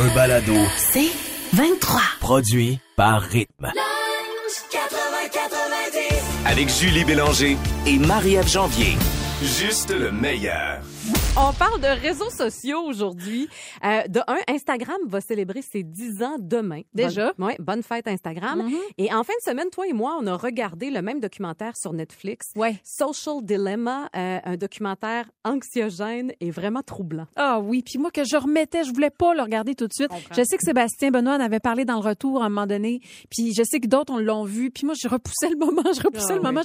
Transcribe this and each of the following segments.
Un balado. C'est 23. Produit par Rythme. Avec Julie Bélanger et Marie-Ève Janvier. Juste le meilleur. On parle de réseaux sociaux aujourd'hui. Euh, de un, Instagram va célébrer ses 10 ans demain. Déjà? Bonne, ouais, bonne fête Instagram. Mhm. Et en fin de semaine, toi et moi, on a regardé le même documentaire sur Netflix. Ouais. Social Dilemma, euh, un documentaire anxiogène et vraiment troublant. Ah oui, puis moi que je remettais, je voulais pas le regarder tout de suite. Je sais que Sébastien Benoît en avait parlé dans le retour à un moment donné, puis je sais que d'autres on l'ont vu, puis moi je repoussais le moment, je repoussais Ah le moment.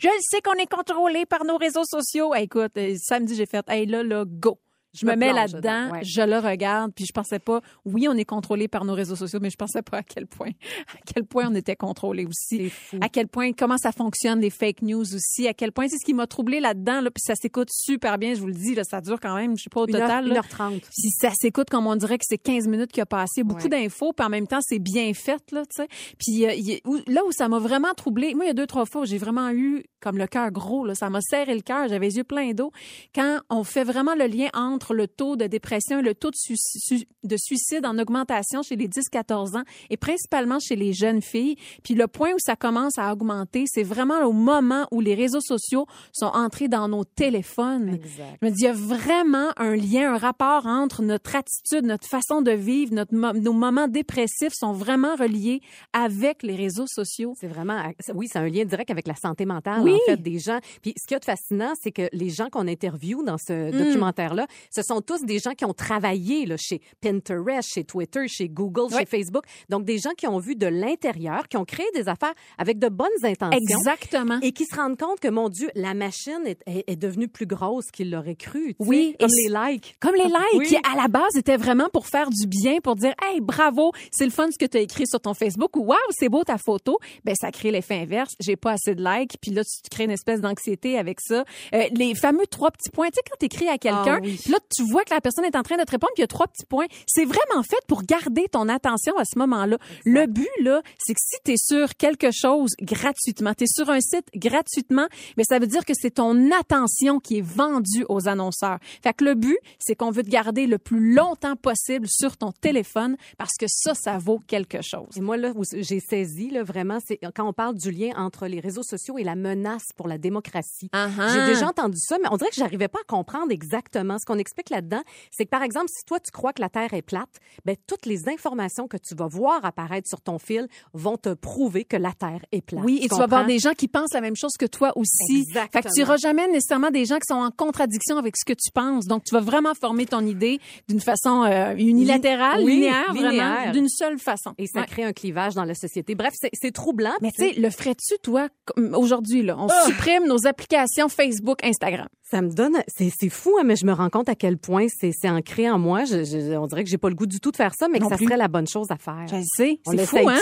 Je, sais qu'on est contrôlé par nos réseaux sociaux. Hey, écoute, euh, samedi j'ai fait, hey là là, go. Je me, me mets là-dedans, ouais. je le regarde, puis je pensais pas, oui, on est contrôlé par nos réseaux sociaux, mais je pensais pas à quel point, à quel point on était contrôlé aussi. Fou. À quel point, comment ça fonctionne, les fake news aussi, à quel point, c'est ce qui m'a troublé là-dedans, là, puis ça s'écoute super bien, je vous le dis, là, ça dure quand même, je sais pas, au Une heure- total. là. 1h30. Puis ça s'écoute comme on dirait que c'est 15 minutes qui a passé, beaucoup Ouais. d'infos, puis en même temps c'est bien fait là, tu sais. Puis euh, là où ça m'a vraiment troublé, moi il y a deux trois fois où j'ai vraiment eu comme le cœur gros là, ça m'a serré le cœur, j'avais les yeux pleins d'eau quand on fait vraiment le lien entre le taux de dépression et le taux de, suici- su- de suicide en augmentation chez les 10-14 ans et principalement chez les jeunes filles. Puis le point où ça commence à augmenter, c'est vraiment au moment où les réseaux sociaux sont entrés dans nos téléphones. Exact. Je me dis, il y a vraiment un lien, un rapport entre notre attitude, notre façon de vivre, notre nos moments dépressifs sont vraiment reliés avec les réseaux sociaux. C'est vraiment, oui, c'est un lien direct avec la santé mentale, Oui. en fait, des gens. Puis ce qui est fascinant, c'est que les gens qu'on interviewe dans ce Mm. documentaire-là, ce sont tous des gens qui ont travaillé là, chez Pinterest, chez Twitter, chez Google, chez. Facebook. Donc, des gens qui ont vu de l'intérieur, qui ont créé des affaires avec de bonnes intentions. Exactement. Et qui se rendent compte que, mon Dieu, la machine est, est- est devenue plus grosse qu'ils l'auraient cru. tu sais, Oui, Comme et les likes. Comme les likes, Oui. qui à la base étaient vraiment pour faire du bien, pour dire Hey, bravo, c'est le fun ce que tu as écrit sur ton Facebook ou Waouh, c'est beau ta photo. Ben, ça crée l'effet inverse. J'ai pas assez de likes, puis là, tu crées une espèce d'anxiété avec ça. Euh, les fameux trois petits points. Tu sais, quand tu écris à quelqu'un, Ah oui. puis là, tu vois que la personne est en train de te répondre, puis il y a trois petits points. C'est vraiment fait pour garder ton attention à ce moment-là. Le but, là, c'est que si tu es sur quelque chose gratuitement, tu es sur un site gratuitement, mais ça veut dire que c'est ton attention qui est vendue aux annonceurs. Fait que le but, c'est qu'on veut te garder le plus longtemps possible sur ton téléphone parce que ça, ça vaut quelque chose. Et moi, là, j'ai saisi, là, vraiment, c'est quand on parle du lien entre les réseaux sociaux et la menace pour la démocratie. Uh-huh. J'ai déjà entendu ça, mais on dirait que j'arrivais pas à comprendre exactement. Ce qu'on explique là-dedans, c'est que, par exemple, si toi, tu crois que la Terre est plate, ben, toutes les informations que tu vas voir apparaître sur ton fil vont te prouver que la Terre est plate. Oui, et tu vas avoir des gens qui pensent la même chose que toi aussi. Exactement. Fait que tu n'auras jamais nécessairement des gens qui sont en contradiction avec ce que tu penses. Donc, tu vas vraiment former ton idée d'une façon euh, unilatérale, Oui, linéaire, linéaire. vraiment, d'une seule façon. Et ça Ouais. crée un clivage dans la société. Bref, c'est- troublant. Mais tu sais, le ferais-tu, toi, aujourd'hui, là? On supprime nos applications Facebook, Instagram. Ça me donne, c'est c'est fou, hein, mais je me rends compte à quel point c'est ancré en moi. Je, je- on dirait que j'ai pas le goût du tout de faire ça, mais Non que ça plus. serait la bonne chose à faire. Je le sais. On l'essaye-tu? hein?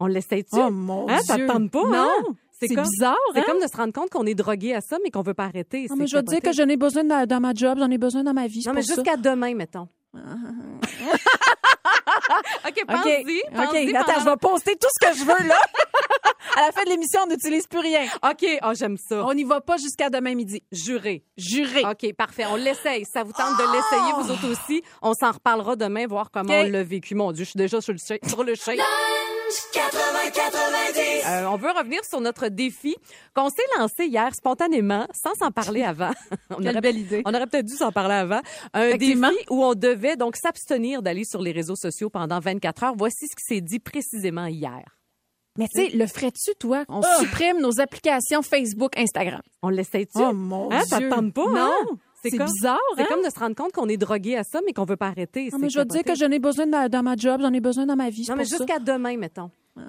On l'essaye-tu? Oh, mon Hein, Ça Dieu. pas, Non. hein? C'est bizarre, C'est hein? comme de se rendre compte qu'on est drogué à ça, mais qu'on veut pas arrêter. Non, mais je veux dire que j'en ai besoin dans, dans ma job, j'en ai besoin dans ma vie. Non, mais jusqu'à demain, mettons. OK, OK. pense-y. OK. pense-y Attends, pendant- je vais poster tout ce que je veux, là. à la fin de l'émission, on n'utilise plus rien. OK, oh, j'aime ça. On n'y va pas jusqu'à demain midi. Juré. Juré. OK, parfait. On l'essaye. Ça vous tente de l'essayer, vous autres aussi? On s'en reparlera demain, voir comment on l'a vécu. Mon Dieu, je suis déjà sur le. Sur le shake. Euh, on veut revenir sur notre défi qu'on s'est lancé hier spontanément, sans s'en parler avant. on Quelle aurait, belle idée. on aurait peut-être dû s'en parler avant. Un défi où on devait donc s'abstenir d'aller sur les réseaux sociaux pendant 24 heures. Voici ce qui s'est dit précisément hier. Mais tu sais, le ferais-tu, toi? On supprime nos applications Facebook, Instagram. On l'essaye-tu? Oh, mon Hein, Ça te Dieu. tente pas? Non. hein? C'est comme- bizarre, C'est hein? comme de se rendre compte qu'on est drogué à ça, mais qu'on veut pas arrêter. Non, C'est mais je veux dire que j'en ai besoin dans, dans ma job, j'en ai besoin dans ma vie. c'est Non, mais ça. jusqu'à demain, mettons.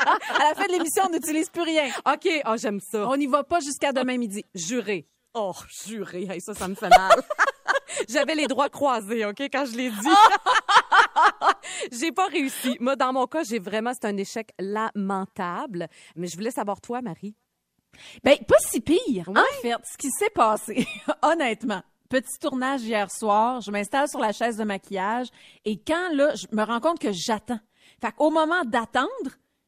À la fin de l'émission, on n'utilise plus rien. OK, oh, j'aime ça. On n'y va pas jusqu'à demain midi. Juré. Oh, juré, Hey, ça, ça me fait mal. J'avais les droits croisés, OK, quand je l'ai dit. j'ai pas réussi. Moi, dans mon cas, j'ai vraiment, c'est un échec lamentable. Mais je voulais savoir, toi, Marie. Ben, pas si pire. En fait, ce qui s'est passé, honnêtement, petit tournage hier soir, je m'installe sur la chaise de maquillage et quand là, je me rends compte que j'attends. Fait qu'au moment d'attendre,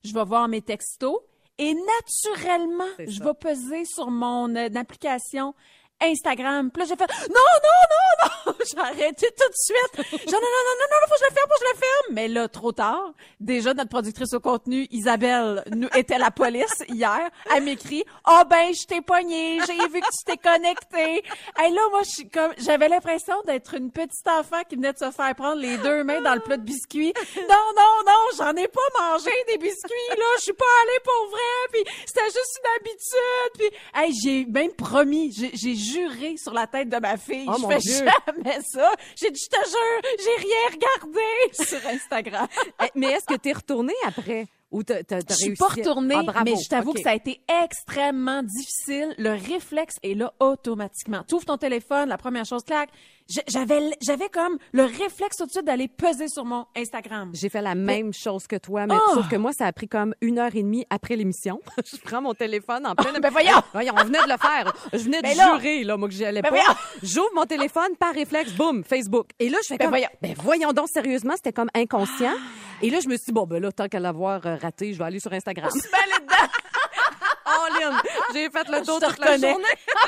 je vais voir mes textos et naturellement, je vais peser sur mon euh, application Instagram. Puis là, j'ai fait non, non, non, non! j'ai arrêté tout de suite. Genre, non, non, non, non, non, faut que je le ferme, faut que je le ferme. Mais là, trop tard. Déjà, notre productrice au contenu, Isabelle, nous, était la police hier. Elle m'écrit, oh ben, je t'ai pogné, j'ai vu que tu t'es connecté. Et là, moi, je suis comme, j'avais l'impression d'être une petite enfant qui venait de se faire prendre les deux mains dans le plat de biscuits. Non, non, non, j'en ai pas mangé des biscuits, là. Je suis pas allée pour vrai. Puis c'était juste une habitude. Puis, hey, j'ai même promis, j'ai, j'ai juré sur la tête de ma fille. Oh, je fais Dieu. jamais ça. J'ai dit, je te jure, j'ai rien regardé sur Instagram. Eh, Mais est-ce que t'es retournée après? Ou t'as, t'as, t'as Je suis pas retournée, Ah, mais je t'avoue que ça a été extrêmement difficile. Le réflexe est là automatiquement. Tu ouvres ton téléphone, la première chose, clac. J'avais, j'avais comme le réflexe tout de suite d'aller peser sur mon Instagram. J'ai fait la même chose que toi, mais Oh! sauf que moi, ça a pris comme une heure et demie après l'émission. je prends mon téléphone en pleine... Ben voyons! Voyons, on venait de le faire. Je venais de Ben là! jurer, là, moi, que j'y allais Ben pas. J'ouvre mon téléphone par réflexe, boum, Facebook. Et là, je fais Ben comme... voyons! Ben voyons donc, sérieusement, c'était comme inconscient. Et là, je me suis dit, bon, ben là, tant qu'à l'avoir euh, raté, je vais aller sur Instagram. J'ai fait le te toute la journée.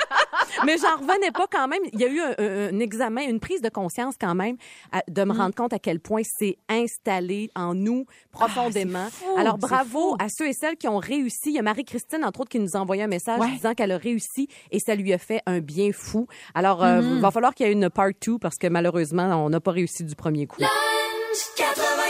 Mais j'en revenais pas quand même. Il y a eu un, examen, une prise de conscience quand même, à- de Mm. me rendre compte à quel point c'est installé en nous profondément. Ah, fou, Alors bravo à ceux et celles qui ont réussi. Il y a Marie-Christine, entre autres, qui nous a envoyé un message Ouais. disant qu'elle a réussi et ça lui a fait un bien fou. Alors, euh, Mm-hmm. il va falloir qu'il y ait une part 2 parce que malheureusement, on n'a pas réussi du premier coup.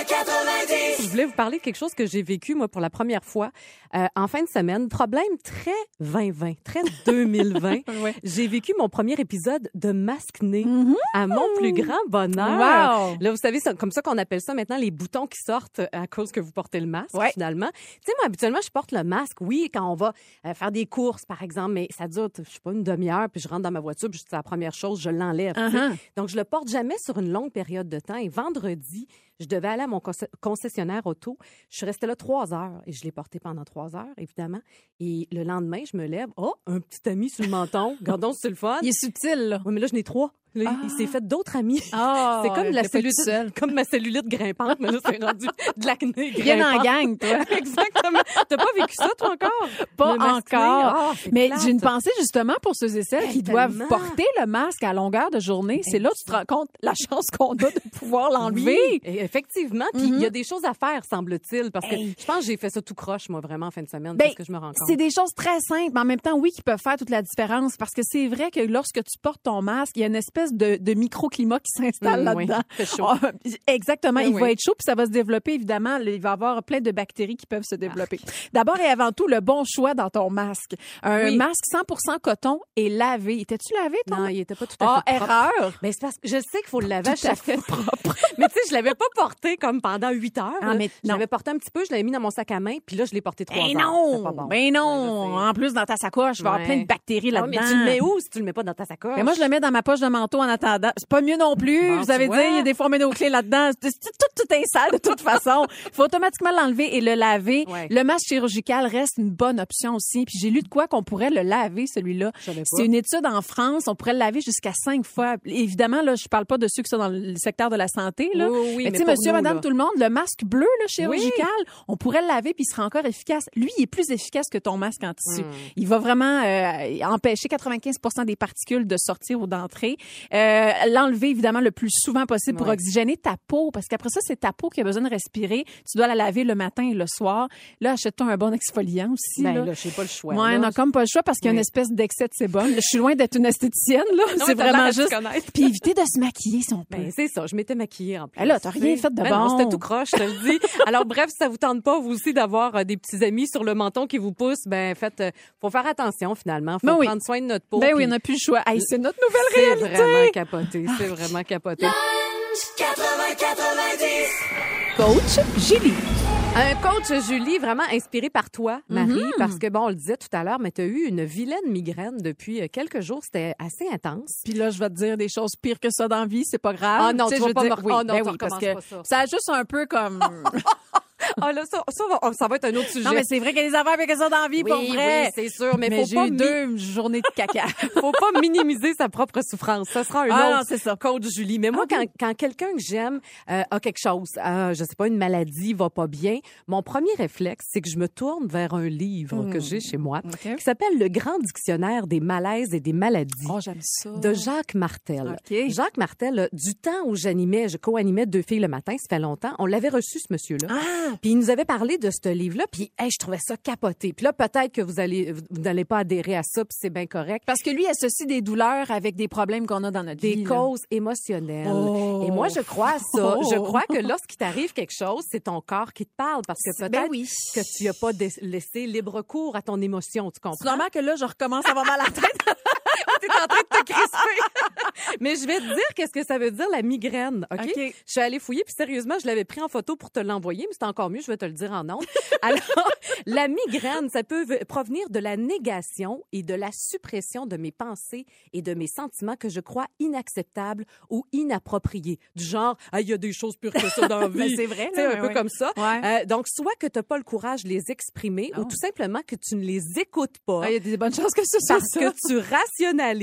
Je voulais vous parler de quelque chose que j'ai vécu, moi, pour la première fois euh, en fin de semaine. Problème très 2020, très 2020. Ouais. J'ai vécu mon premier épisode de Masque-Né à mon plus grand bonheur. Wow! Là, vous savez, c'est comme ça qu'on appelle ça maintenant, les boutons qui sortent à cause que vous portez le masque, Ouais. finalement. Tu sais, moi, habituellement, je porte le masque, oui, quand on va euh, faire des courses, par exemple, mais ça dure, je sais pas, une demi-heure, puis je rentre dans ma voiture, puis c'est la première chose, je l'enlève. Uh-huh. Donc, je le porte jamais sur une longue période de temps. Et vendredi, je devais aller à mon conce- concessionnaire auto. Je suis restée là trois heures et je l'ai porté pendant trois heures, évidemment. Et le lendemain, je me lève. Oh, un petit ami sur le menton. Gardons, c'est le fun. Il est subtil, là. Oui, mais là, je n'ai trois. Là, Il s'est fait d'autres amis. Ah, c'est comme la cellulite, comme ma cellulite grimpante, mais là, c'est rendu de l'acné Viens en gang, toi. Exactement. T'as pas vécu ça, toi, encore? Pas encore. Ah, Mais j'ai une pensée justement pour ceux et celles Hey, qui doivent porter le masque à longueur de journée. C'est là que tu te rends compte la chance qu'on a de pouvoir l'enlever. Oui, effectivement. Puis il y a des choses à faire, semble-t-il, parce que. Hey. je pense que j'ai fait ça tout croche, moi, vraiment, en fin de semaine, Ben, parce que je me rends compte. C'est des choses très simples, mais en même temps, oui, qui peuvent faire toute la différence. Parce que c'est vrai que lorsque tu portes ton masque, il y a une espèce de, de microclimat qui s'installe Mm, oui, là-dedans. chaud. Ah, exactement. Ben il oui. va être chaud, puis ça va se développer, évidemment. Il va y avoir plein de bactéries qui peuvent se développer. D'abord et avant tout, le bon choix dans ton masque. Un Oui. masque 100 coton et lavé. Étais-tu lavé, ton Non, il était pas tout à Ah, fait propre. erreur! Mais c'est parce que je sais qu'il faut le laver à Tout à chaque fait fois. mais tu sais, je l'avais pas porté comme pendant huit heures. Ah, mais je l'avais porté un petit peu, je l'avais mis dans mon sac à main, puis là, je l'ai porté trois Ben heures. non! Pas bon. Ben non! Ouais. En plus, dans ta sacoche, il va y avoir plein de bactéries Ah là-dedans. oui, mais tu le mets où si tu le mets pas dans ta sacoche? Mais moi, je le mets dans ma poche de manteau en attendant. C'est pas mieux non plus. Bon, Vous avez dit, il y a des fois, on met nos clés là-dedans. C'est- c'est- Tout, tout est sale de toute façon. Il faut automatiquement l'enlever et le laver. Ouais. Le masque chirurgical reste une bonne option aussi. Puis j'ai lu de quoi qu'on pourrait le laver, celui-là. C'est une étude en France. On pourrait le laver jusqu'à cinq fois. Évidemment, là, je parle pas de ceux qui sont dans le secteur de la santé, là. Oui, oui, mais mais tu sais, monsieur, nous, madame, là. tout le monde, le masque bleu, là, chirurgical, on pourrait le laver puis il sera encore efficace. Lui, il est plus efficace que ton masque en tissu. Hmm. Il va vraiment euh, empêcher 95 des particules de sortir ou d'entrer. Euh, L'enlever, évidemment, le plus souvent possible pour Ouais. oxygéner ta peau, parce qu'après ça, c'est ta peau qui a besoin de respirer. Tu dois la laver le matin et le soir. Là, achète-toi un bon exfoliant aussi. Ben là. là, j'ai pas le choix. Ouais, non, comme pas le choix parce qu'il y a une Oui. espèce d'excès de sébum. Je suis loin d'être une esthéticienne, là. C'est vraiment juste. Puis éviter de se maquiller si on peut. Ben, c'est ça, je m'étais maquillée en plus. Ben là, t'as rien fait de Ben bon. c'était tout croche, je te le dis. Alors bref, si ça vous tente pas vous aussi d'avoir euh, des petits amis sur le menton qui vous poussent, ben faites euh, faut faire attention finalement, faut Ben oui. prendre soin de notre peau. Ben oui, on n'a plus le choix. Hey, c'est notre nouvelle réalité. Vraiment capoté, c'est vraiment capoté. Coach Julie. Un coach, Julie, vraiment inspiré par toi, Marie, Mhm. parce que, bon, on le disait tout à l'heure, mais tu as eu une vilaine migraine depuis euh, quelques jours. C'était assez intense. Puis là, je vais te dire des choses pires que ça dans la vie, c'est pas grave. Ah non, sais, tu je vas pas dire, me- oui, oh non, ben tu oui, parce que pas ça. ça a juste un peu comme Ah là, ça, ça, va, ça va être un autre sujet. Non, mais c'est vrai qu'il y a des affaires avec ça dans la vie, oui, pour vrai. oui, c'est sûr, mais, mais faut pas eu deux journées de caca. faut pas minimiser sa propre souffrance. Ça sera un Ah non, autre c'est ça. coach Julie. Mais moi, Ah quand, oui. quand quelqu'un que j'aime euh, a quelque chose, euh, je sais pas, une maladie, va pas bien, mon premier réflexe, c'est que je me tourne vers un livre que j'ai chez moi Hmm. OK. qui s'appelle Le Grand Dictionnaire des malaises et des maladies. Oh, j'aime ça. de Jacques Martel. OK. Jacques Martel, du temps où j'animais, je co-animais Deux filles le matin, ça fait longtemps, on l'avait reçu, ce monsieur-là. Ah! Puis il nous avait parlé de ce livre-là, puis hey, je trouvais ça capoté. Puis là, peut-être que vous allez, vous n'allez pas adhérer à ça, puis c'est bien correct. Parce que lui associe des douleurs avec des problèmes qu'on a dans notre Des vie. là. causes émotionnelles. Oh. Et moi, je crois à ça. Oh. Je crois que lorsqu'il t'arrive quelque chose, c'est ton corps qui te parle, parce que Ben peut-être oui. que tu n'as pas laissé libre cours à ton émotion, tu comprends? C'est normal que là, je recommence à avoir mal à la tête. T'es en train de te crisper. Mais je vais te dire qu'est-ce que ça veut dire la migraine, OK? Je suis allée fouiller puis sérieusement, je l'avais pris en photo pour te l'envoyer, mais c'est encore mieux, je vais te le dire en ondes. Alors, la migraine, ça peut provenir de la négation et de la suppression de mes pensées et de mes sentiments que je crois inacceptables ou inappropriés. Du genre, ah, il y a des choses pires que ça dans la vie. c'est vrai, là, un peu comme ça. Ouais. Euh, donc, soit que tu n'as pas le courage de les exprimer ou Oh. tout simplement que tu ne les écoutes pas Ah, Il y a des bonnes chances que ce soit parce ça. que tu rationalises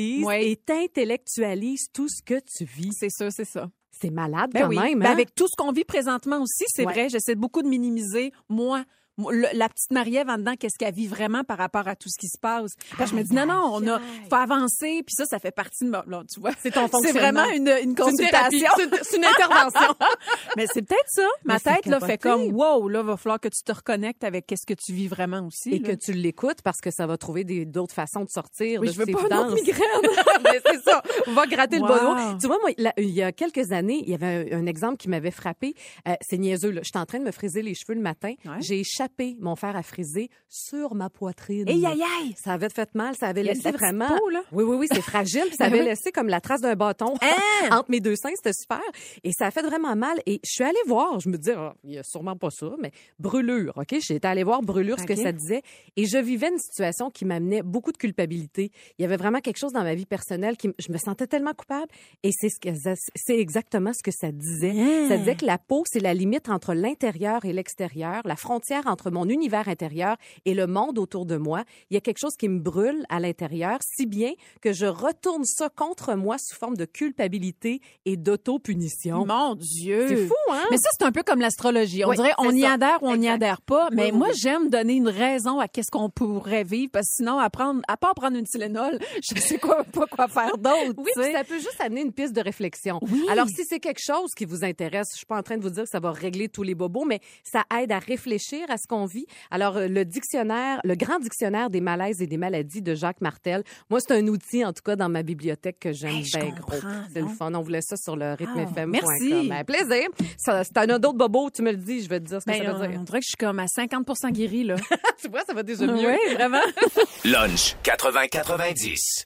Et t'intellectualises tout ce que tu vis. C'est ça, c'est ça. C'est malade Ben quand oui. même. Ben hein? avec tout ce qu'on vit présentement aussi, c'est Ouais. vrai, j'essaie beaucoup de minimiser, moi, la petite Marie-Ève en dedans, qu'est-ce qu'elle vit vraiment par rapport à tout ce qui se passe? Parce que je me dis, non, non, on a, faut avancer, puis ça, ça fait partie de ma, là, tu vois. C'est ton C'est vraiment une, une consultation. C'est- une intervention. Mais c'est peut-être ça. Ma Mais tête, là, fait comme, wow, là, va falloir que tu te reconnectes avec qu'est-ce que tu vis vraiment aussi. Et là. que tu l'écoutes parce que ça va trouver d'autres façons de sortir Oui, de je veux ces pas une migraine. Mais c'est ça. On va gratter le Wow. bonneau. Tu vois, moi, là, il y a quelques années, il y avait un, un exemple qui m'avait frappé. Euh, c'est niaiseux, là. J'étais en train de me friser les cheveux le matin. Ouais. J'ai échappé mon fer à friser sur ma poitrine. Aïe, aïe, aïe. Ça avait fait mal. Ça avait laissé vraiment. peau, là? Oui, oui, oui, c'est fragile. Puis ça Ben avait laissé comme la trace d'un bâton Hein? entre mes deux seins. C'était super. Et ça a fait vraiment mal. Et je suis allée voir. Je me dis, ah, il y a sûrement pas ça, mais brûlure. OK? J'étais allée voir brûlure, ce que ça disait. Et je vivais une situation qui m'amenait beaucoup de culpabilité. Il y avait vraiment quelque chose dans ma vie personnelle qui, je me sentais tellement coupable. Et c'est ce que, c'est exactement ce que ça disait. Hein? Ça disait que la peau, c'est la limite entre l'intérieur et l'extérieur, la frontière entre mon univers intérieur et le monde autour de moi. Il y a quelque chose qui me brûle à l'intérieur, si bien que je retourne ça contre moi sous forme de culpabilité et d'auto-punition. Mon Dieu. C'est fou, hein? Mais ça, c'est un peu comme l'astrologie. On Oui, dirait on y ça. adhère ou on n'y adhère pas. Mais Oui, oui, moi, j'aime donner une raison à qu'est-ce qu'on pourrait vivre parce que sinon, à, prendre, à part prendre une Tylenol, je sais quoi, pas quoi faire d'autre. Oui, puis ça peut juste amener une piste de réflexion. Alors, si c'est quelque chose qui vous intéresse, je suis pas en train de vous dire que ça va régler tous les bobos, mais ça aide à réfléchir à ce qu'on vit. Alors, euh, le dictionnaire, le grand dictionnaire des malaises et des maladies de Jacques Martel, moi, c'est un outil, en tout cas, dans ma bibliothèque que j'aime Hey, bien gros. C'est le fun. On voulait ça sur le rythme Ah, FM. merci. Ben, plaisir. Ça, si t'en as d'autres bobos, tu me le dis, je vais te dire ce que Ben, ça veut on, dire. on dirait que je suis comme à 50 guérie, là. tu vois, ça va déjà mieux. Oui, vraiment. Lunch 80-90.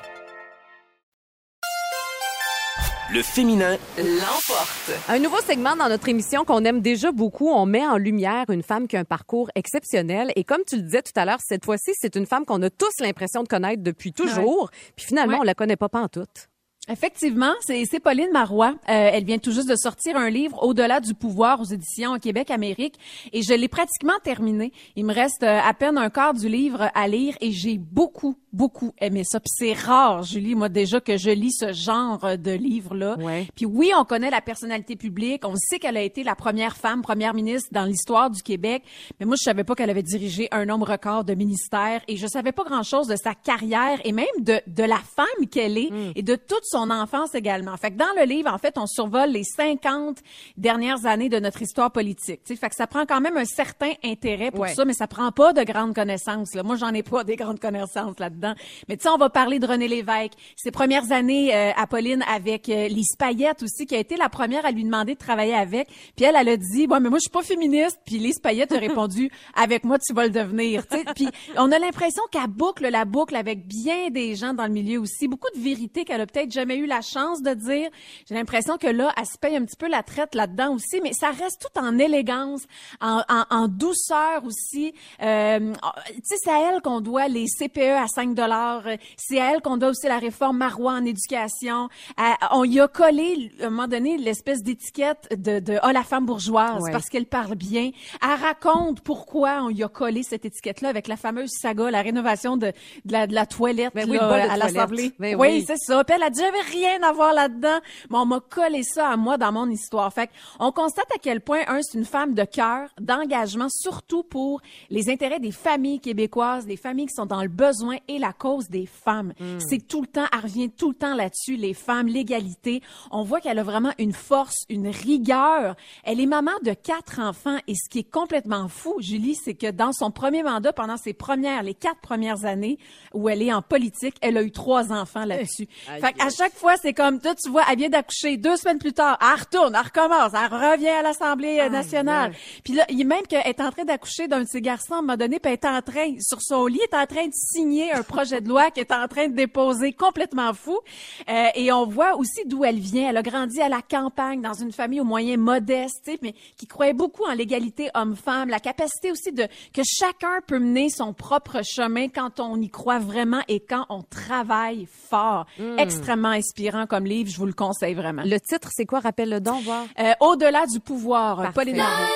Le féminin l'emporte. Un nouveau segment dans notre émission qu'on aime déjà beaucoup. On met en lumière une femme qui a un parcours exceptionnel. Et comme tu le disais tout à l'heure, cette fois-ci, c'est une femme qu'on a tous l'impression de connaître depuis toujours. Puis finalement, Ouais. on la connaît pas pantoute. Effectivement, c'est Pauline Marois. Euh, elle vient tout juste de sortir un livre Au-delà du pouvoir aux éditions Québec Amérique et je l'ai pratiquement terminé. Il me reste euh, à peine un quart du livre à lire et j'ai beaucoup beaucoup aimé ça. Puis c'est rare, Julie, moi déjà que je lis ce genre de livre là. Ouais. Puis oui, on connaît la personnalité publique, on sait qu'elle a été la première femme première ministre dans l'histoire du Québec, mais moi je savais pas qu'elle avait dirigé un nombre record de ministères et je savais pas grand-chose de sa carrière et même de de la femme qu'elle est et de toute son son enfance également. Fait que dans le livre, en fait, on survole les 50 dernières années de notre histoire politique. Tu sais, fait que ça prend quand même un certain intérêt pour Ouais. ça, mais ça prend pas de grandes connaissances. Là. Moi, j'en ai pas des grandes connaissances là-dedans. Mais tu sais, on va parler de René Lévesque, ses premières années euh, à Pauline avec euh, Lise Payette aussi, qui a été la première à lui demander de travailler avec. Puis elle, elle a dit, ouais, mais moi, je suis pas féministe. Puis Lise Payette a répondu, avec moi, tu vas le devenir. Puis on a l'impression qu'elle boucle la boucle avec bien des gens dans le milieu aussi. Beaucoup de vérités qu'elle a peut-être jamais eu la chance de dire. J'ai l'impression que là, elle se paye un petit peu la traite là-dedans aussi, mais ça reste tout en élégance, en, en, en douceur aussi. Euh, tu sais, c'est à elle qu'on doit les CPE à 5 dollars. C'est à elle qu'on doit aussi la réforme Marois en éducation. À- on y a collé, à un moment donné, l'espèce d'étiquette de, de « Ah, la femme bourgeoise Ouais. parce qu'elle parle bien. Elle raconte pourquoi on y a collé cette étiquette-là avec la fameuse saga, la rénovation de, de, la, de la toilette Ben oui, là, à l'Assemblée. Ben oui, oui. c'est ça. Puis elle a dit, j'avais rien à voir là-dedans, mais on m'a collé ça à moi dans mon histoire. Fait on constate à quel point, un, c'est une femme de cœur, d'engagement, surtout pour les intérêts des familles québécoises, des familles qui sont dans le besoin et la cause des femmes. Hmm. C'est tout le temps, elle revient tout le temps là-dessus, les femmes, l'égalité. On voit qu'elle a vraiment une force, une rigueur. Elle est maman de quatre enfants et ce qui est complètement fou, Julie, c'est que dans son premier mandat, pendant ses premières, les quatre premières années où elle est en politique, elle a eu trois enfants là-dessus. Fait à chaque fois, c'est comme, toi, tu vois, elle vient d'accoucher deux semaines plus tard, elle retourne, elle recommence, elle revient à l'Assemblée nationale. Puis là, il y a même qu'elle est en train d'accoucher d'un de ses garçons à un moment donné, puis elle est en train, sur son lit, elle est en train de signer un projet de loi qu'elle est en train de déposer complètement fou. Euh, et on voit aussi d'où elle vient. Elle a grandi à la campagne, dans une famille aux moyens modestes, mais qui croyait beaucoup en l'égalité homme-femme, la capacité aussi de que chacun peut mener son propre chemin quand on y croit vraiment et quand on travaille fort. Extrêmement inspirant comme livre, je vous le conseille vraiment. Le titre, c'est quoi? Rappelle-le donc, voir. Euh, Au-delà du pouvoir, Parfait. Pauline Marois.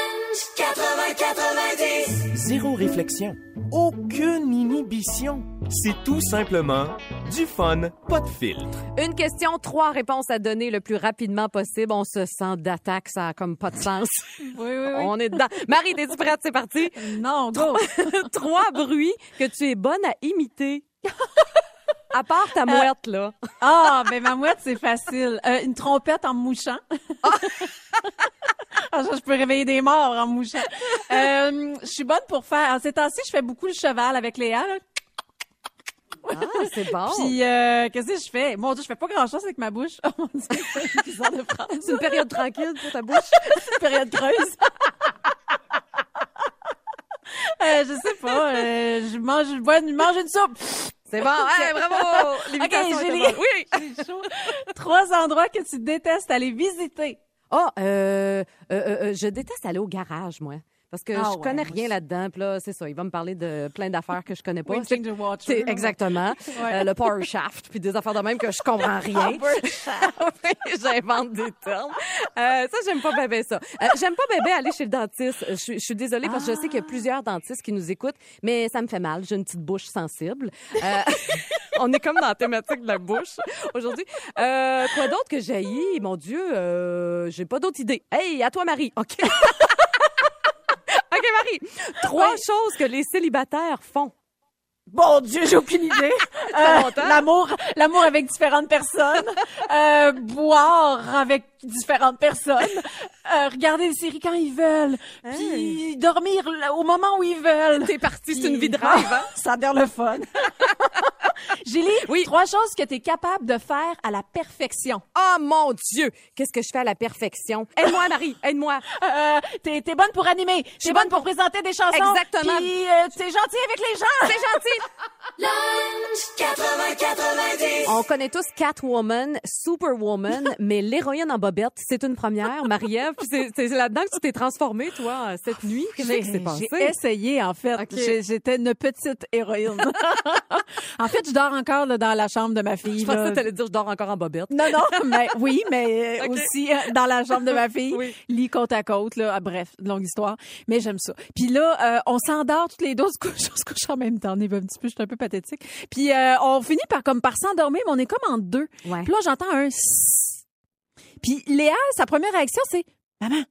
Zéro réflexion. Aucune inhibition. C'est tout simplement du fun, pas de filtre. Une question, trois réponses à donner le plus rapidement possible. On se sent d'attaque, ça a comme pas de sens. Oui, oui, oui. On est dedans. Marie, t'es-tu prête? C'est parti. Non, go! trois bruits que tu es bonne à imiter. À part ta mouette, là. Ah, ben ma mouette, c'est facile. Euh, une trompette en me mouchant. Ah, je peux réveiller des morts en mouchant. Euh, je suis bonne pour faire... En ces temps-ci, je fais beaucoup le cheval avec Léa. Là. Ah, c'est bon. Puis, euh, qu'est-ce que je fais? Mon Dieu, je fais pas grand-chose avec ma bouche. Oh mon Dieu, c'est bizarre de phrase. c'est une période tranquille pour ta bouche. une période creuse. Euh, je sais pas. euh, je mange, je bois, je mange une soupe. C'est bon. Hey, bravo. L'imitation Ok, était Julie. Oui. Trois endroits que tu détestes aller visiter. Ah, euh, euh, euh, euh, je déteste aller au garage, moi. Parce que Ah je connais rien là-dedans. Puis là, c'est ça. Il va me parler de plein d'affaires que je connais pas. The c'est exactement. Ouais. Euh, le power shaft, puis des affaires de même que je comprends rien. J'invente des termes. Euh, ça, j'aime pas bébé ça. Euh, j'aime pas bébé aller chez le dentiste. Je, suis- je suis désolée parce que je sais qu'il y a plusieurs dentistes qui nous écoutent, mais ça me fait mal. J'ai une petite bouche sensible. Euh, on est comme dans la thématique de la bouche aujourd'hui. Euh, quoi d'autre que j'ai Mon Dieu, euh, j'ai pas d'autres idées. Hey, à toi, Marie. OK. OK, Marie. Trois choses que les célibataires font. Bon Dieu, j'ai aucune idée. Euh, l'amour, l'amour avec différentes personnes, euh, boire avec différentes personnes, euh, regarder des séries quand ils veulent, puis dormir au moment où ils veulent. T'es parti, c'est une vie de rêve, hein? Ça a l'air le fun. Julie, Oui. trois choses que tu es capable de faire à la perfection. Oh mon Dieu! Qu'est-ce que je fais à la perfection? Aide-moi, Marie, aide-moi. Euh, t'es, t'es bonne pour animer, t'es bonne bonne pour présenter des chansons, Exactement. puis euh, t'es gentille avec les gens. C'est gentil. On connaît tous Catwoman, Superwoman, mais l'héroïne en bobette, c'est une première, Marie-Ève. C'est, c'est là-dedans que tu t'es transformée, toi, cette nuit. Qu'est-ce qui s'est passé? J'ai essayé, en fait. J'étais une petite héroïne. en fait, je dors encore là, dans la chambre de ma fille. Je pensais là. que t'allais dire je dors encore en bobette. Non, non, mais oui, mais euh, aussi euh, dans la chambre de ma fille, Oui. lit côte à côte, là. Ah, bref, longue histoire. Mais j'aime ça. Puis là, euh, on s'endort toutes les deux, on se couche, on se couche en même temps. On est un petit peu, je suis un peu pathétique. Puis euh, on finit par comme par s'endormir, mais on est comme en deux. Ouais. Puis là, j'entends un sss. Puis Léa, sa première réaction, c'est Maman,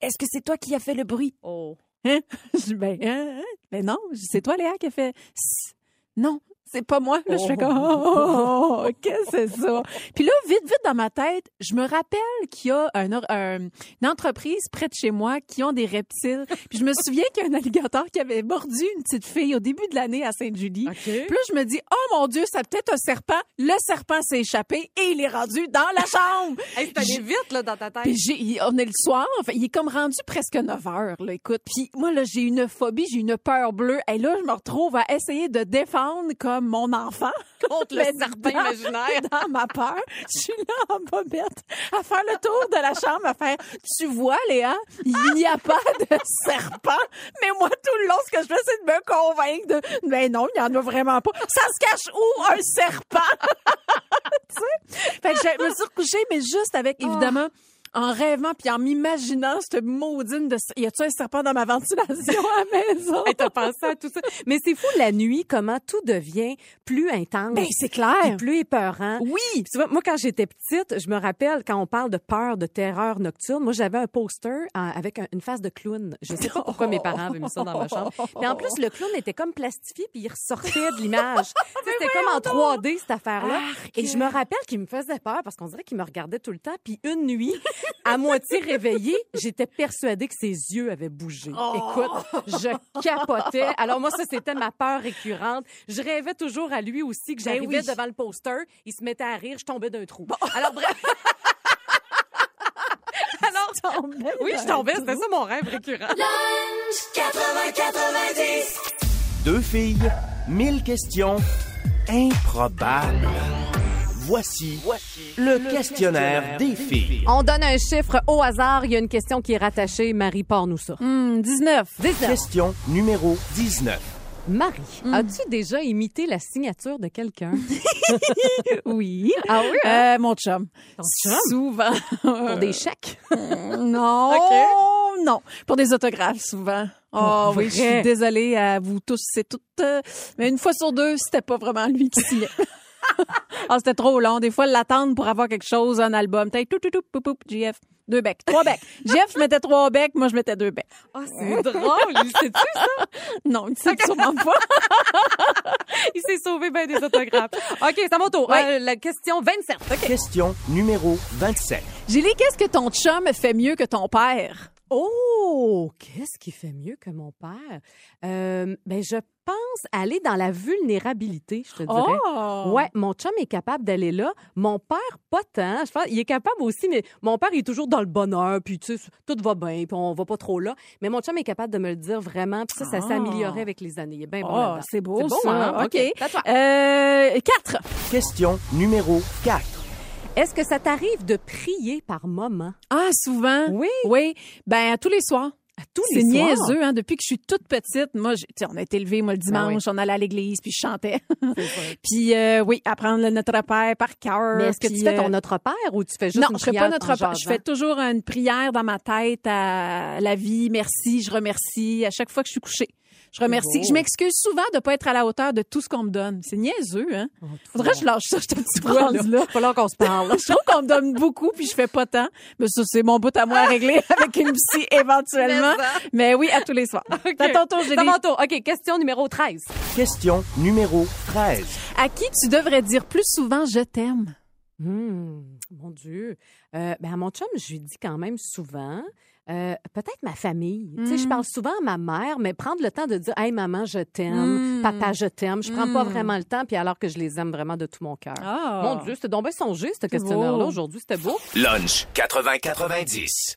est-ce que c'est toi qui as fait le bruit? Oh. Hein? Je dis, ben, hein, hein? ben non, c'est toi, Léa, qui a fait sss. Non, c'est pas moi. Là, je fais comme, oh, qu'est-ce que c'est ça? Puis là, vite, vite dans ma tête, je me rappelle qu'il y a un, un- une entreprise près de chez moi qui ont des reptiles. Puis je me souviens qu'il y a un alligator qui avait mordu une petite fille au début de l'année à Sainte-Julie. Puis là, je me dis, oh mon Dieu, c'est peut-être un serpent. Le serpent s'est échappé et il est rendu dans la chambre. Hey, c'est allé vite, là, dans ta tête. puis on est le soir, enfin, il est comme rendu presque 9 heures, là, écoute. Puis moi, là, j'ai une phobie, j'ai une peur bleue. Et là, je me retrouve à essayer de défendre comme mon enfant. Contre le Mais serpent imaginaire. Dans ma peur. Je suis là en bobette à faire le tour de la chambre, à faire, tu vois, Léa, il n'y a pas de serpent. Mais moi, tout le long, ce que je fais, c'est de me convaincre de, ben non, il n'y en a vraiment pas. Ça se cache où, un serpent? tu sais? Fait que je me suis recouchée, mais juste avec, évidemment, en rêvant puis en m'imaginant cette maudine de... Y a-tu un serpent dans ma ventilation à la maison? Hey, t'as pensé à tout ça. Mais c'est fou, la nuit, comment tout devient plus intense. Ben, c'est clair. plus épeurant. Oui. Vois, moi, quand j'étais petite, je me rappelle, quand on parle de peur, de terreur nocturne, moi, j'avais un poster euh, avec un- une face de clown. Je sais pas pourquoi mes parents avaient mis ça dans ma chambre. Puis en plus, le clown était comme plastifié, puis il ressortait de l'image. C'était comme en 3D, cette affaire-là. Et je me rappelle qu'il me faisait peur parce qu'on dirait qu'il me regardait tout le temps. Puis une nuit, à moitié réveillée, j'étais persuadée que ses yeux avaient bougé. Écoute, je capotais. Alors moi, ça, c'était ma peur récurrente. Je rêvais toujours à lui aussi, que j'arrivais oui. devant le poster, il se mettait à rire, je tombais d'un trou. Alors bref... Alors, oui, je tombais, c'était ça mon rêve récurrent. Deux filles, mille questions improbables. Voici, le, questionnaire, des filles. On donne un chiffre au hasard. Il y a une question qui est rattachée. Marie, part-nous ça. Hum, 19. 19. Question numéro 19. Marie, as-tu déjà imité la signature de quelqu'un? Oui. Ah oui? Euh, mon chum. chum? Souvent. Pour des chèques? non. Non. Pour des autographes, souvent. Oh Pour oui, je suis désolée à vous tous et toutes. euh, Mais une fois sur deux, c'était pas vraiment lui qui signait. Ah, c'était trop long. Des fois, l'attendre pour avoir quelque chose, un album. T'as tout, tout, tout, poup, poup, GF. Deux becs. Trois becs. Jeff, je mettais trois becs. Moi, je mettais deux becs. Ah, c'est drôle. Il sait-tu ça? Non, il sait sûrement pas. Il s'est sauvé bien des autographes. OK, c'est à mon tour. Ouais. Euh, la question 27. OK. Question numéro 27. Julie, qu'est-ce que ton chum fait mieux que ton père? Oh, qu'est-ce qui fait mieux que mon père? Euh, ben, je pense aller dans la vulnérabilité, je te dirais. Oh! Ouais, mon chum est capable d'aller là. Mon père, pas tant. Je pense, il est capable aussi, mais mon père, il est toujours dans le bonheur, puis tu sais, tout va bien, puis on va pas trop là. Mais mon chum est capable de me le dire vraiment, puis ça, ça Ah. s'est amélioré avec les années. Il est bien bon Oh, c'est beau, C'est beau, ça. hein? OK. À toi. Euh, quatre. Question numéro 4. Est-ce que ça t'arrive de prier par moment? Ah, souvent? Oui. Oui. Ben, tous les soirs. À tous C'est les soirs? niaiseux, hein. Depuis que je suis toute petite, moi, sais, on a été élevés, moi, le dimanche, on allait à l'église, puis je chantais. puis, euh, oui, apprendre le Notre Père par cœur. Mais est-ce que tu fais ton euh, Notre Père ou tu fais juste non, une je fais pas notre Père. Je fais toujours une prière dans ma tête à la vie. Merci, je remercie à chaque fois que je suis couchée. Je remercie. Je m'excuse souvent de pas être à la hauteur de tout ce qu'on me donne. C'est niaiseux, hein? Faudrait que je lâche ça, cette petite vois, là. phrase-là. Pas là qu'on se parle. Je trouve qu'on me donne beaucoup puis je fais pas tant. Mais ça, c'est mon bout à moi à régler avec une psy éventuellement. Mais oui, à tous les soirs. OK. À ton tour, Julie. mon tour. OK, question numéro 13. Question numéro 13. À qui tu devrais dire plus souvent je t'aime? Hmm, mon Dieu. Euh, ben, à mon chum, je lui dis quand même souvent. Euh, Peut-être ma famille. Tu sais, je parle souvent à ma mère, mais prendre le temps de dire Hey, maman, je t'aime. Mm. Papa, je t'aime. Je prends pas Mm. vraiment le temps, puis alors que je les aime vraiment de tout mon cœur. Ah. Mon Dieu, c'était donc bien songé, ce questionnaire-là. Aujourd'hui, c'était beau. Lunch 80-90.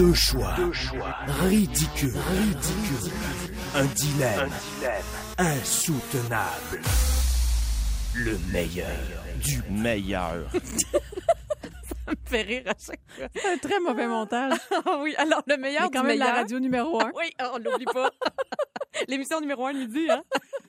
Deux choix. Ridicule. Ridicule. Un dilemme. Insoutenable. Le meilleur du meilleur. fait rire à chaque fois. C'est un très mauvais montage. Ah oui, alors le meilleur Mais quand du même la meilleur. radio numéro un. Oui, on l'oublie pas. L'émission numéro un midi, hein?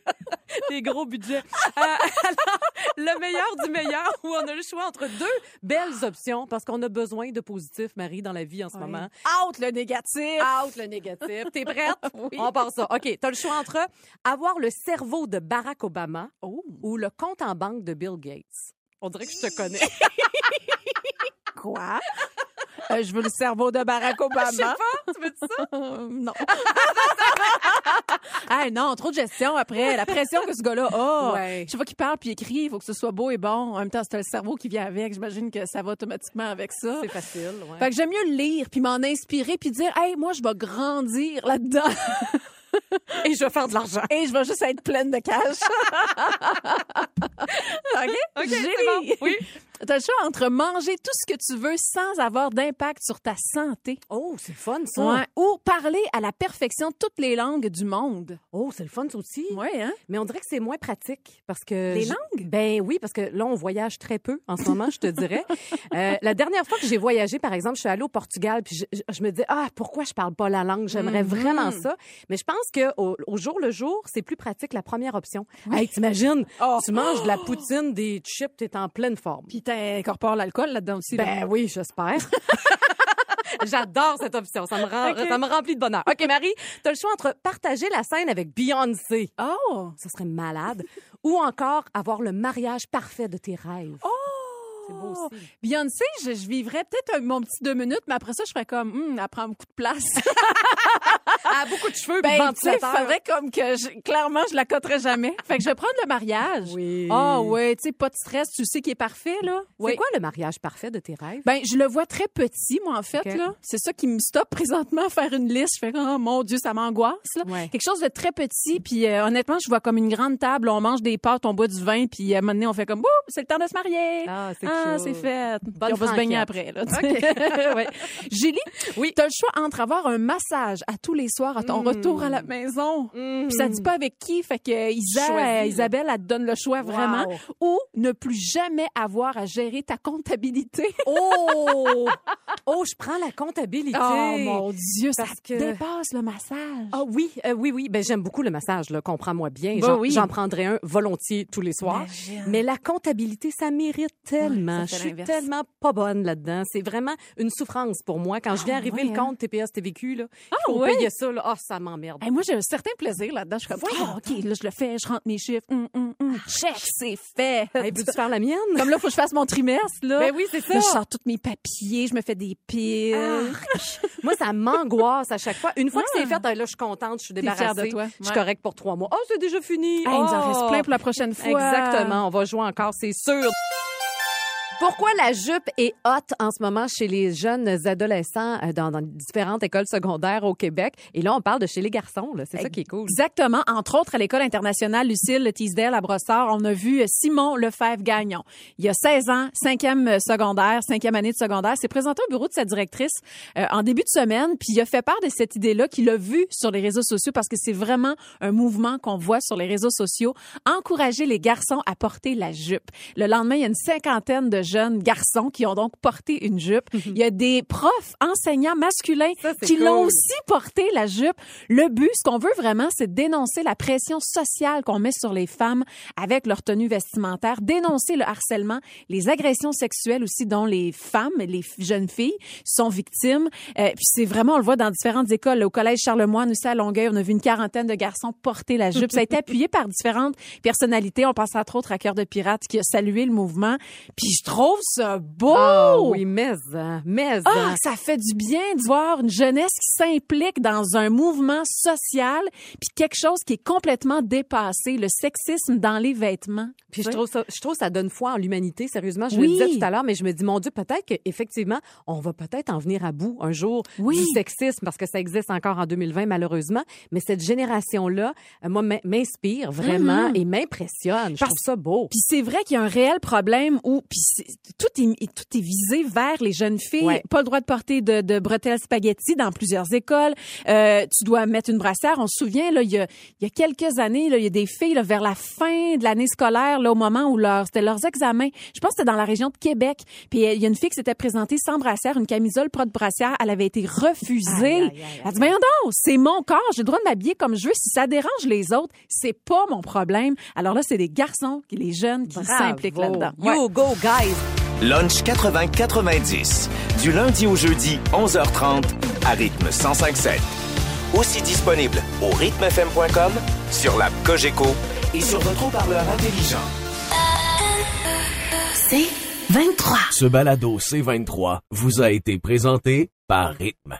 Des gros budgets. Euh, alors, le meilleur du meilleur, où on a le choix entre deux belles options, parce qu'on a besoin de positif, Marie, dans la vie en ce moment. Out le négatif. Out le négatif. T'es prête? On part ça. OK, t'as le choix entre avoir le cerveau de Barack Obama ou le compte en banque de Bill Gates. On dirait que je te connais. Quoi? Euh, je veux le cerveau de Barack Obama. Je sais pas, tu veux ça? Euh, non. ah non, trop de gestion après. La pression que ce gars-là a. Ouais. Je sais pas qu'il parle puis écrit, il faut que ce soit beau et bon. En même temps, c'est le cerveau qui vient avec. J'imagine que ça va automatiquement avec ça. C'est facile, ouais. Fait que j'aime mieux le lire puis m'en inspirer puis dire, hey, moi, je vais grandir là-dedans Et je vais faire de l'argent. et je vais juste être pleine de cash. OK? OK, c'est bon. Oui. T'as le choix entre manger tout ce que tu veux sans avoir d'impact sur ta santé. Oh, c'est fun, ça. Ouais. Ou parler à la perfection toutes les langues du monde. Oh, c'est le fun, ça aussi. Ouais, hein? Mais on dirait que c'est moins pratique parce que Les je- langues? Ben oui, parce que là on voyage très peu en ce moment, je te dirais. Euh, la dernière fois que j'ai voyagé, par exemple, je suis allée au Portugal, puis je, je- je me dis ah pourquoi je parle pas la langue? J'aimerais vraiment ça. Mais je pense que au, au jour le jour, c'est plus pratique la première option. Hey, t'imagines, Oh. tu manges de la poutine, des chips, t'es en pleine forme. Puis t'incorpores l'alcool là-dedans aussi. là. Ben oui, j'espère. J'adore cette option. Ça me, rend, Ok. ça me remplit de bonheur. OK, Marie, tu as le choix entre partager la scène avec Beyoncé. Oh! Ça serait malade. Ou encore avoir le mariage parfait de tes rêves. Oh! Beau aussi. Beyoncé, je, je vivrais peut-être mon petit deux minutes, mais après ça, je ferais comme, hum, elle prend beaucoup de place. Ah, beaucoup de cheveux, ben, tu sais, faudrait comme que, je- clairement, je la coterais jamais. Fait que je vais prendre le mariage. Oui. Ah, ouais, tu sais, pas de stress, tu sais qu'il est parfait, là. C'est quoi le mariage parfait de tes rêves? Ben, je le vois très petit, moi, en fait, là. C'est ça qui me stoppe présentement à faire une liste. Je fais, oh mon Dieu, ça m'angoisse, là. Ouais. Quelque chose de très petit, puis euh, honnêtement, je vois comme une grande table, on mange des pâtes, on boit du vin, puis à un moment donné, on fait comme, Ouh, c'est le temps de se marier. Ah, c'est Ah, cute. c'est fait. Bonne on va se baigner après, là. tu ouais. Julie, Oui. t'as le choix entre avoir un massage à tous les soirs à ton retour à la maison. Puis ça dit pas avec qui, fait que Isa, Choisis. Isabelle, elle te donne le choix vraiment. Ou ne plus jamais avoir à gérer ta comptabilité. Oh! oh, je prends la comptabilité. Oh mon Dieu, ça que- dépasse le massage. Ah oui, euh, oui, oui. Ben, j'aime beaucoup le massage, là. Comprends-moi bien. Ben J'en oui. prendrais un volontiers tous les soirs. Imagine. Mais la comptabilité, ça mérite tellement. Ça je suis tellement pas bonne là-dedans. C'est vraiment une souffrance pour moi. Quand je viens arriver ouais, le hein? compte TPS TVQ, là, Ah, faut payer ça, là. Ah, ça m'emmerde. Hey, moi, j'ai un certain plaisir là-dedans. Je suis comme, ah, OK, là, je le fais, je rentre mes chiffres. Hum, hum, hum. Check, c'est fait. Hey, peux-tu faire la mienne? Comme là, faut que je fasse mon trimestre, là. Ben oui, c'est ça. Là, je sors tous mes papiers, je me fais des piles. Moi, ça m'angoisse à chaque fois. Une fois que c'est fait, ah, là, je suis contente, je suis débarrassée. fière de toi. Je suis correcte pour trois mois. Oh, c'est déjà fini. Hey, il nous en Oh! reste plein pour la prochaine fois. Exactement. On va jouer encore, c'est sûr. Pourquoi la jupe est hot en ce moment chez les jeunes adolescents euh, dans, dans différentes écoles secondaires au Québec? Et là, on parle de chez les garçons. là. C'est ça qui est cool. Exactement. Entre autres, à l'école internationale Lucille Teasdale à Brossard, on a vu Simon Lefebvre-Gagnon. Il y a 16 ans, cinquième secondaire, cinquième année de secondaire, s'est présenté au bureau de sa directrice euh, en début de semaine, puis il a fait part de cette idée-là qu'il a vue sur les réseaux sociaux parce que c'est vraiment un mouvement qu'on voit sur les réseaux sociaux. Encourager les garçons à porter la jupe. Le lendemain, il y a une cinquantaine de jeunes garçons qui ont donc porté une jupe. Il y a des profs, enseignants masculins Ça, qui l'ont cool. aussi porté la jupe. Le but, ce qu'on veut vraiment, c'est de dénoncer la pression sociale qu'on met sur les femmes avec leur tenue vestimentaire, dénoncer le harcèlement, les agressions sexuelles aussi dont les femmes, les jeunes filles sont victimes. Euh, puis c'est vraiment, on le voit dans différentes écoles. Au collège Charlemagne aussi à Longueuil, on a vu une quarantaine de garçons porter la jupe. Ça a été appuyé par différentes personnalités. On pense entre autres à Cœur de Pirate qui a salué le mouvement. Puis je trouve ça beau! Ah oui, mais, hein, mais. Ah, hein. ça fait du bien de voir une jeunesse qui s'implique dans un mouvement social, puis quelque chose qui est complètement dépassé, le sexisme dans les vêtements. Puis je trouve ça, je trouve ça donne foi en l'humanité. Sérieusement, je Oui. le disais tout à l'heure, mais je me dis, mon Dieu, peut-être qu'effectivement, on va peut-être en venir à bout un jour Oui. du sexisme parce que ça existe encore en 2020, malheureusement. Mais cette génération-là, euh, moi, m'in- m'inspire vraiment Mhm. et m'impressionne. Je Parce- trouve ça beau. Puis c'est vrai qu'il y a un réel problème où, puis tout est, tout est visé vers les jeunes filles. Ouais. Pas le droit de porter de, de bretelles spaghetti dans plusieurs écoles. Euh, tu dois mettre une brassière. On se souvient, là, il y a, il y a quelques années, là, il y a des filles, là, vers la fin de l'année scolaire, là, au moment où leur, c'était leurs examens. Je pense que c'était dans la région de Québec. Puis euh, il y a une fille qui s'était présentée sans brassière, une camisole pas de brassière. Elle avait été refusée. Aïe, aïe, aïe, Elle a dit, voyons donc, c'est mon corps. J'ai le droit de m'habiller comme je veux. Si ça dérange les autres, c'est pas mon problème. Alors là, c'est les garçons, les jeunes qui s'impliquent là-dedans. You go, guys. Lunch 80-90. Du lundi au jeudi, 11h30, à rythme 105.7. Aussi disponible au rythmefm.com, sur l'app Cogeco et sur votre haut-parleur intelligent. C'est 23. Ce balado C23 vous a été présenté par Rythme.